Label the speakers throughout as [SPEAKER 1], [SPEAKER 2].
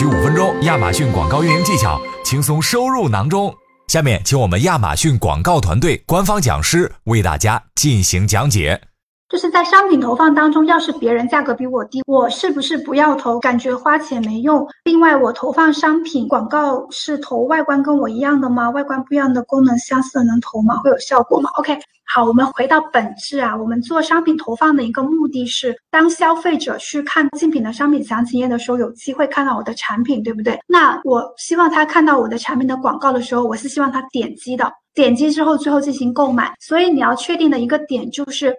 [SPEAKER 1] 需五分钟，亚马逊广告运营技巧轻松收入囊中。下面，请我们亚马逊广告团队官方讲师为大家进行讲解。
[SPEAKER 2] 就是在商品投放当中，要是别人价格比我低，我是不是不要投？感觉花钱没用。另外，我投放商品广告是投外观跟我一样的吗？外观不一样的功能相似的能投吗？会有效果吗？OK，好，我们回到本质啊。我们做商品投放的一个目的是，当消费者去看竞品的商品详情页的时候，有机会看到我的产品，对不对？那我希望他看到我的产品的广告的时候，我是希望他点击的，点击之后最后进行购买。所以你要确定的一个点就是。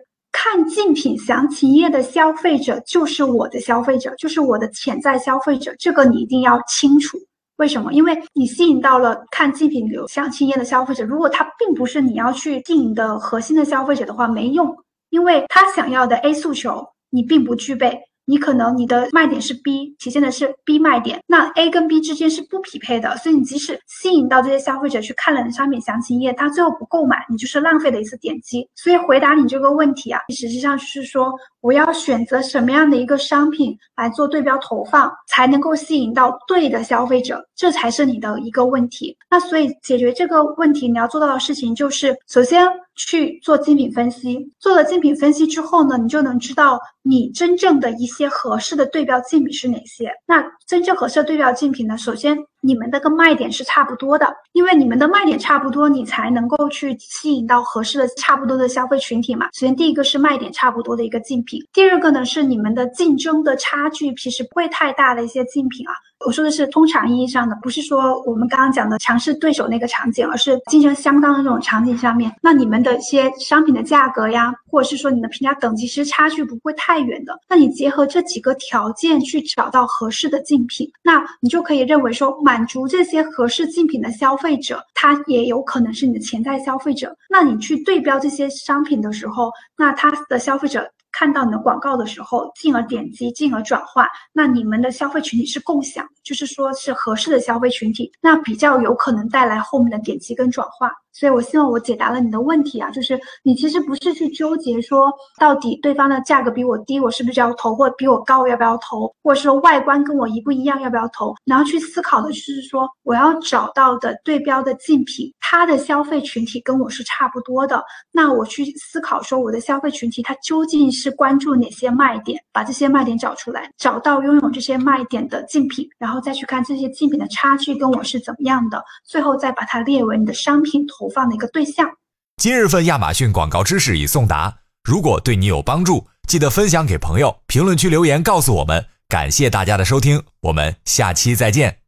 [SPEAKER 2] 看竞品详情页的消费者就是我的消费者，就是我的潜在消费者，这个你一定要清楚。为什么？因为你吸引到了看竞品流详情页的消费者，如果他并不是你要去吸引的核心的消费者的话，没用，因为他想要的 A 诉求你并不具备。你可能你的卖点是 B，体现的是 B 卖点，那 A 跟 B 之间是不匹配的，所以你即使吸引到这些消费者去看了你的商品详情页，他最后不购买，你就是浪费了一次点击。所以回答你这个问题啊，实际上是说我要选择什么样的一个商品来做对标投放，才能够吸引到对的消费者，这才是你的一个问题。那所以解决这个问题，你要做到的事情就是，首先。去做竞品分析，做了竞品分析之后呢，你就能知道你真正的一些合适的对标竞品是哪些。那真正合适的对标竞品呢，首先你们的个卖点是差不多的，因为你们的卖点差不多，你才能够去吸引到合适的差不多的消费群体嘛。首先第一个是卖点差不多的一个竞品，第二个呢是你们的竞争的差距其实不会太大的一些竞品啊。我说的是通常意义上的，不是说我们刚刚讲的强势对手那个场景，而是竞争相当的这种场景上面。那你们的一些商品的价格呀，或者是说你的评价等级，其实差距不会太远的。那你结合这几个条件去找到合适的竞品，那你就可以认为说，满足这些合适竞品的消费者，他也有可能是你的潜在消费者。那你去对标这些商品的时候，那他的消费者。看到你的广告的时候，进而点击，进而转化，那你们的消费群体是共享，就是说是合适的消费群体，那比较有可能带来后面的点击跟转化。所以，我希望我解答了你的问题啊，就是你其实不是去纠结说到底对方的价格比我低，我是不是要投，或比我高要不要投，或者说外观跟我一不一样要不要投，然后去思考的就是说我要找到的对标的竞品，他的消费群体跟我是差不多的，那我去思考说我的消费群体它究竟是关注哪些卖点，把这些卖点找出来，找到拥有这些卖点的竞品，然后再去看这些竞品的差距跟我是怎么样的，最后再把它列为你的商品。投放的一个对象。
[SPEAKER 1] 今日份亚马逊广告知识已送达，如果对你有帮助，记得分享给朋友，评论区留言告诉我们。感谢大家的收听，我们下期再见。